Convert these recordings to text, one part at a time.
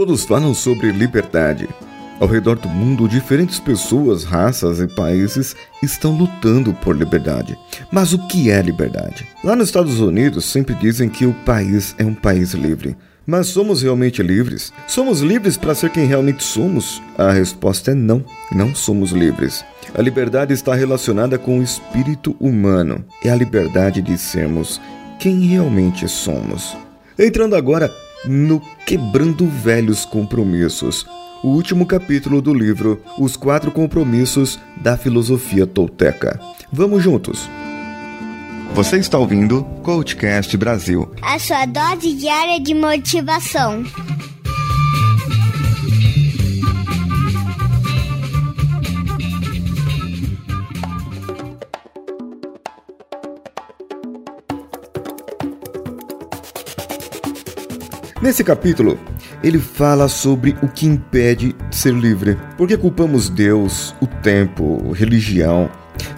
Todos falam sobre liberdade. Ao redor do mundo, diferentes pessoas, raças e países estão lutando por liberdade. Mas o que é liberdade? Lá nos Estados Unidos, sempre dizem que o país é um país livre. Mas somos realmente livres? Somos livres para ser quem realmente somos? A resposta é não, não somos livres. A liberdade está relacionada com o espírito humano. É a liberdade de sermos quem realmente somos. Entrando agora no Quebrando Velhos Compromissos, o último capítulo do livro Os Quatro Compromissos da Filosofia Tolteca. Vamos juntos! Você está ouvindo Coachcast Brasil a sua dose diária de motivação. Nesse capítulo, ele fala sobre o que impede de ser livre. Porque culpamos Deus, o tempo, religião,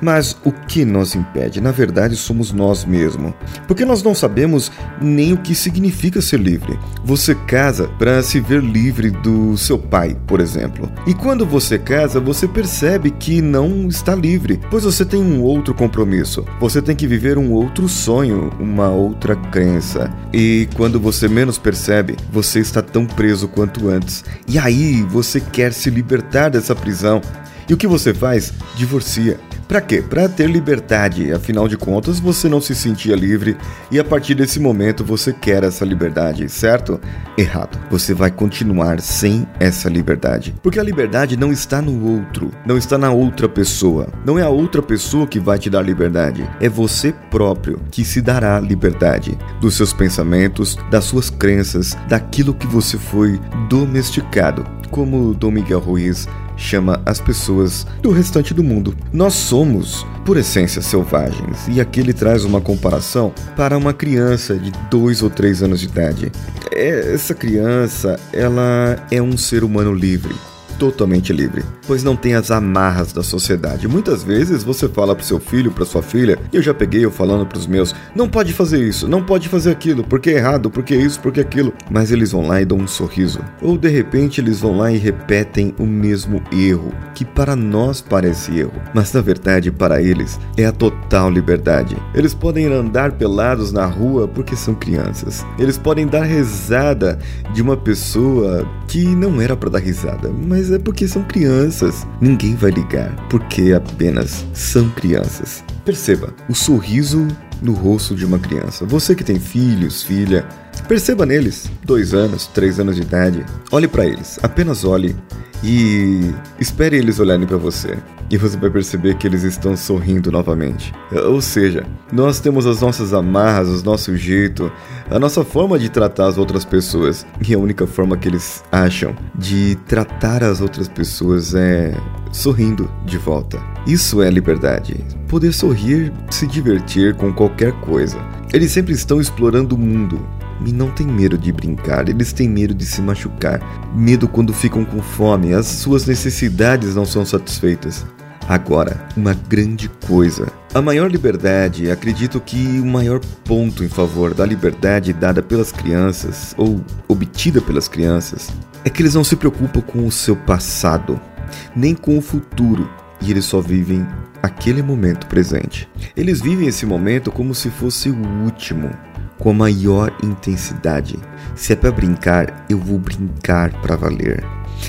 mas o que nos impede? Na verdade, somos nós mesmos. Porque nós não sabemos nem o que significa ser livre. Você casa para se ver livre do seu pai, por exemplo. E quando você casa, você percebe que não está livre, pois você tem um outro compromisso. Você tem que viver um outro sonho, uma outra crença. E quando você menos percebe, você está tão preso quanto antes. E aí você quer se libertar dessa prisão. E o que você faz? Divorcia. Para quê? Para ter liberdade. Afinal de contas, você não se sentia livre e a partir desse momento você quer essa liberdade, certo? Errado. Você vai continuar sem essa liberdade. Porque a liberdade não está no outro, não está na outra pessoa. Não é a outra pessoa que vai te dar liberdade, é você próprio que se dará liberdade dos seus pensamentos, das suas crenças, daquilo que você foi domesticado. Como Dom Miguel Ruiz chama as pessoas do restante do mundo. Nós somos, por essência, selvagens, e aqui ele traz uma comparação para uma criança de dois ou três anos de idade. Essa criança, ela é um ser humano livre totalmente livre, pois não tem as amarras da sociedade. Muitas vezes você fala pro seu filho, pra sua filha, e eu já peguei eu falando pros meus, não pode fazer isso, não pode fazer aquilo, porque é errado, porque é isso, porque é aquilo. Mas eles vão lá e dão um sorriso. Ou de repente eles vão lá e repetem o mesmo erro, que para nós parece erro, mas na verdade para eles é a total liberdade. Eles podem andar pelados na rua porque são crianças. Eles podem dar risada de uma pessoa que não era para dar risada, mas é porque são crianças. Ninguém vai ligar, porque apenas são crianças. Perceba o sorriso no rosto de uma criança. Você que tem filhos, filha, perceba neles, dois anos, três anos de idade. Olhe para eles, apenas olhe e espere eles olharem para você. E você vai perceber que eles estão sorrindo novamente. Ou seja, nós temos as nossas amarras, o nosso jeito, a nossa forma de tratar as outras pessoas. E a única forma que eles acham de tratar as outras pessoas é sorrindo de volta. Isso é liberdade. Poder sorrir, se divertir com qualquer coisa. Eles sempre estão explorando o mundo, e não têm medo de brincar, eles têm medo de se machucar, medo quando ficam com fome, as suas necessidades não são satisfeitas. Agora, uma grande coisa. A maior liberdade, acredito que o maior ponto em favor da liberdade dada pelas crianças, ou obtida pelas crianças, é que eles não se preocupam com o seu passado, nem com o futuro, e eles só vivem aquele momento presente. Eles vivem esse momento como se fosse o último, com a maior intensidade. Se é para brincar, eu vou brincar para valer.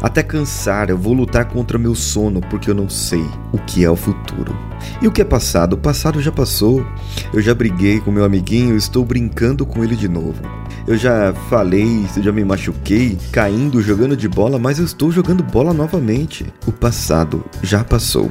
Até cansar, eu vou lutar contra meu sono porque eu não sei o que é o futuro. E o que é passado? O passado já passou. Eu já briguei com meu amiguinho, estou brincando com ele de novo. Eu já falei, já me machuquei, caindo, jogando de bola, mas eu estou jogando bola novamente. O passado já passou.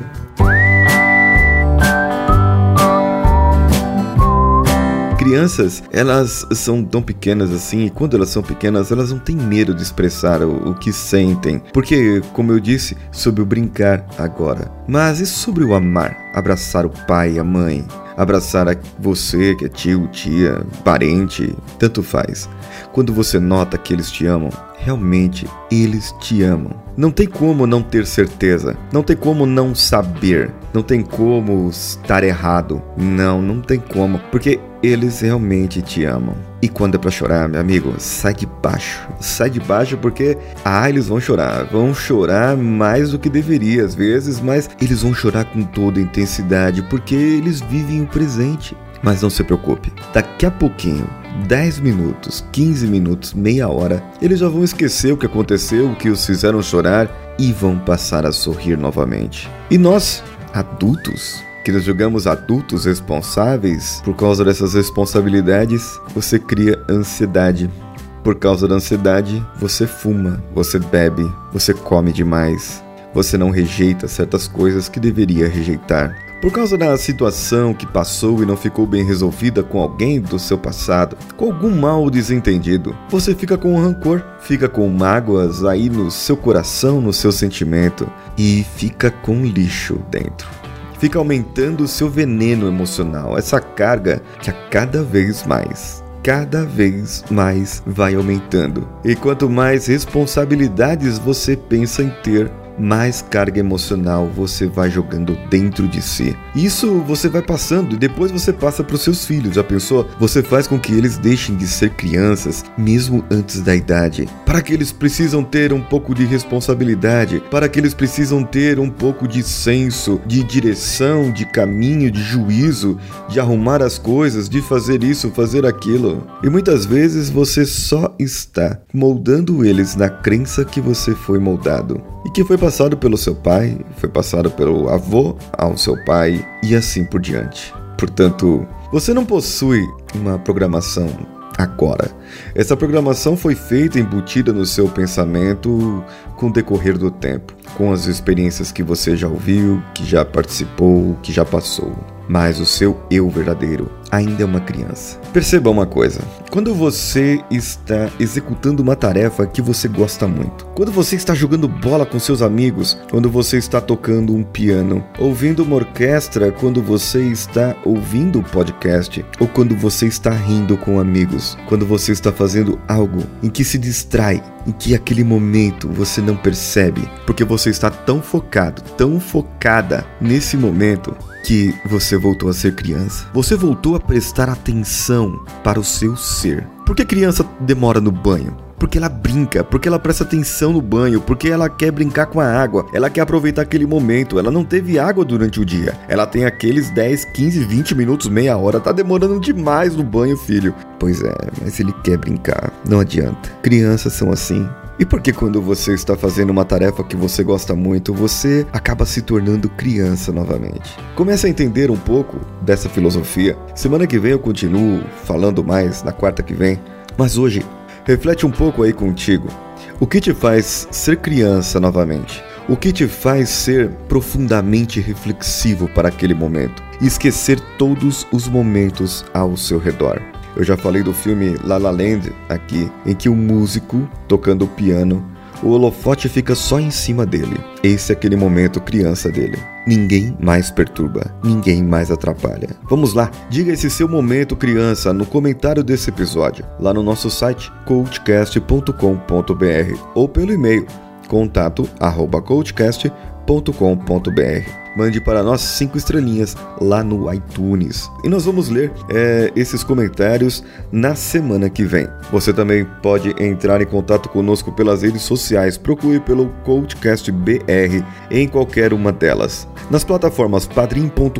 Crianças, elas são tão pequenas assim, e quando elas são pequenas, elas não têm medo de expressar o, o que sentem. Porque, como eu disse, sobre o brincar agora. Mas e sobre o amar? Abraçar o pai, a mãe, abraçar a você, que é tio, tia, parente, tanto faz. Quando você nota que eles te amam, realmente eles te amam. Não tem como não ter certeza, não tem como não saber, não tem como estar errado. Não, não tem como, porque eles realmente te amam. E quando é para chorar, meu amigo, sai de baixo. Sai de baixo porque ah, eles vão chorar, vão chorar mais do que deveria às vezes, mas eles vão chorar com toda intensidade porque eles vivem o presente. Mas não se preocupe, daqui a pouquinho 10 minutos, 15 minutos, meia hora, eles já vão esquecer o que aconteceu, o que os fizeram chorar e vão passar a sorrir novamente. E nós, adultos, que nos julgamos adultos responsáveis por causa dessas responsabilidades, você cria ansiedade. Por causa da ansiedade, você fuma, você bebe, você come demais, você não rejeita certas coisas que deveria rejeitar. Por causa da situação que passou e não ficou bem resolvida com alguém do seu passado, com algum mal desentendido, você fica com rancor, fica com mágoas aí no seu coração, no seu sentimento e fica com lixo dentro. Fica aumentando o seu veneno emocional, essa carga que a cada vez mais cada vez mais vai aumentando. E quanto mais responsabilidades você pensa em ter, mais carga emocional você vai jogando dentro de si. Isso você vai passando e depois você passa para os seus filhos. Já pensou? Você faz com que eles deixem de ser crianças mesmo antes da idade. Para que eles precisam ter um pouco de responsabilidade, para que eles precisam ter um pouco de senso, de direção, de caminho, de juízo, de arrumar as coisas, de fazer isso, fazer aquilo. E muitas vezes você só está moldando eles na crença que você foi moldado e que foi passado pelo seu pai, foi passado pelo avô ao seu pai e assim por diante. Portanto, você não possui uma programação agora. Essa programação foi feita embutida no seu pensamento com o decorrer do tempo, com as experiências que você já ouviu, que já participou, que já passou mas o seu eu verdadeiro ainda é uma criança. Perceba uma coisa: quando você está executando uma tarefa que você gosta muito, quando você está jogando bola com seus amigos, quando você está tocando um piano, ouvindo uma orquestra, quando você está ouvindo um podcast, ou quando você está rindo com amigos, quando você está fazendo algo em que se distrai, em que aquele momento você não percebe, porque você está tão focado, tão focada nesse momento que você voltou a ser criança. Você voltou a prestar atenção para o seu ser. Por que criança demora no banho? porque ela brinca, porque ela presta atenção no banho, porque ela quer brincar com a água, ela quer aproveitar aquele momento. Ela não teve água durante o dia. Ela tem aqueles 10, 15, 20 minutos, meia hora. Tá demorando demais no banho, filho. Pois é, mas ele quer brincar. Não adianta. Crianças são assim. E porque quando você está fazendo uma tarefa que você gosta muito, você acaba se tornando criança novamente? Comece a entender um pouco dessa filosofia. Semana que vem eu continuo falando mais, na quarta que vem. Mas hoje, reflete um pouco aí contigo. O que te faz ser criança novamente? O que te faz ser profundamente reflexivo para aquele momento? E esquecer todos os momentos ao seu redor. Eu já falei do filme La La Land aqui, em que o músico tocando o piano, o holofote fica só em cima dele. Esse é aquele momento criança dele. Ninguém mais perturba, ninguém mais atrapalha. Vamos lá, diga esse seu momento criança no comentário desse episódio, lá no nosso site coachcast.com.br ou pelo e-mail contato@coachcast.com.br mande para nós cinco estrelinhas lá no iTunes. E nós vamos ler é, esses comentários na semana que vem. Você também pode entrar em contato conosco pelas redes sociais. Procure pelo Coachcast BR em qualquer uma delas. Nas plataformas padrim.com.br,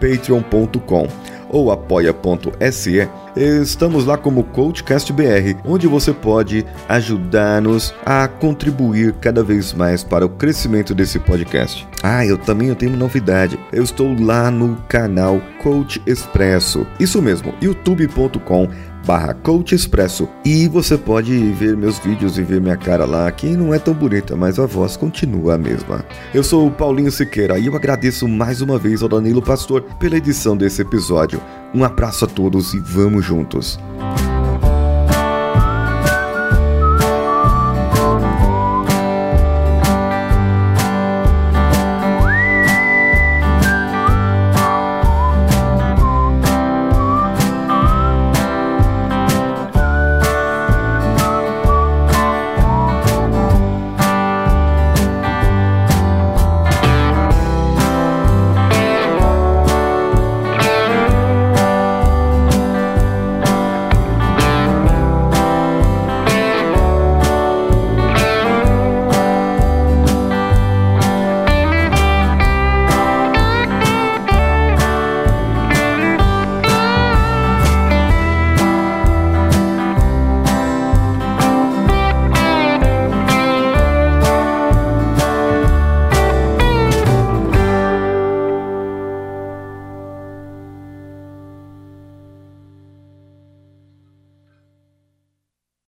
patreon.com ou apoia.se, estamos lá como Coachcast BR, onde você pode ajudar-nos a contribuir cada vez mais para o crescimento desse podcast. Ah, eu também eu tenho novidade. Eu estou lá no canal Coach Expresso. Isso mesmo, youtube.com barra Coach Expresso. E você pode ver meus vídeos e ver minha cara lá, que não é tão bonita, mas a voz continua a mesma. Eu sou o Paulinho Siqueira e eu agradeço mais uma vez ao Danilo Pastor pela edição desse episódio. Um abraço a todos e vamos juntos.